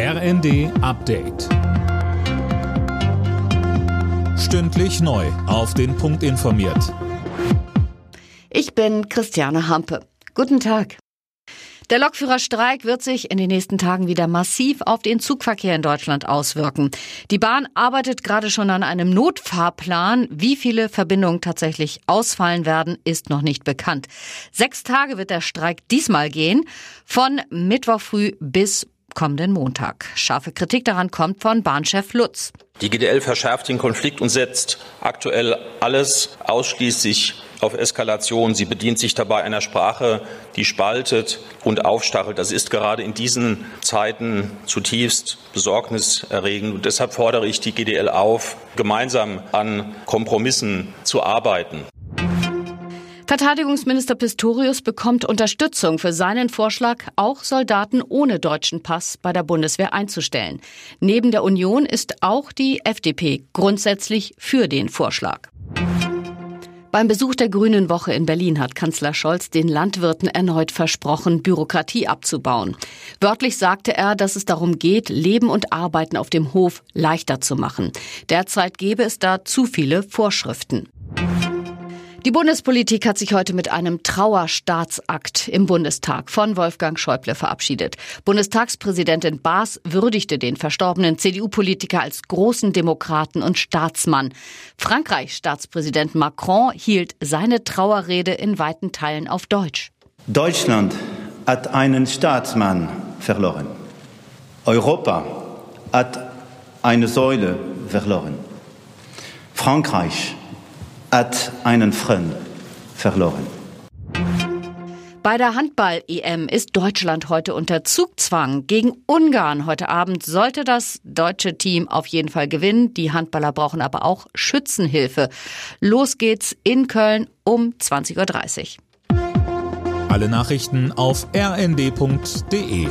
RND Update. Stündlich neu. Auf den Punkt informiert. Ich bin Christiane Hampe. Guten Tag. Der Lokführerstreik wird sich in den nächsten Tagen wieder massiv auf den Zugverkehr in Deutschland auswirken. Die Bahn arbeitet gerade schon an einem Notfahrplan. Wie viele Verbindungen tatsächlich ausfallen werden, ist noch nicht bekannt. Sechs Tage wird der Streik diesmal gehen, von Mittwoch früh bis kommenden Montag. Scharfe Kritik daran kommt von Bahnchef Lutz. Die GDL verschärft den Konflikt und setzt aktuell alles ausschließlich auf Eskalation. Sie bedient sich dabei einer Sprache, die spaltet und aufstachelt. Das ist gerade in diesen Zeiten zutiefst besorgniserregend. Und deshalb fordere ich die GDL auf, gemeinsam an Kompromissen zu arbeiten. Verteidigungsminister Pistorius bekommt Unterstützung für seinen Vorschlag, auch Soldaten ohne deutschen Pass bei der Bundeswehr einzustellen. Neben der Union ist auch die FDP grundsätzlich für den Vorschlag. Beim Besuch der Grünen Woche in Berlin hat Kanzler Scholz den Landwirten erneut versprochen, Bürokratie abzubauen. Wörtlich sagte er, dass es darum geht, Leben und Arbeiten auf dem Hof leichter zu machen. Derzeit gäbe es da zu viele Vorschriften. Die Bundespolitik hat sich heute mit einem Trauerstaatsakt im Bundestag von Wolfgang Schäuble verabschiedet. Bundestagspräsidentin Baas würdigte den verstorbenen CDU-Politiker als großen Demokraten und Staatsmann. Frankreichs Staatspräsident Macron hielt seine Trauerrede in weiten Teilen auf Deutsch. Deutschland hat einen Staatsmann verloren. Europa hat eine Säule verloren. Frankreich hat einen Freund verloren. Bei der Handball-EM ist Deutschland heute unter Zugzwang. Gegen Ungarn heute Abend sollte das deutsche Team auf jeden Fall gewinnen. Die Handballer brauchen aber auch Schützenhilfe. Los geht's in Köln um 20.30 Uhr. Alle Nachrichten auf rnd.de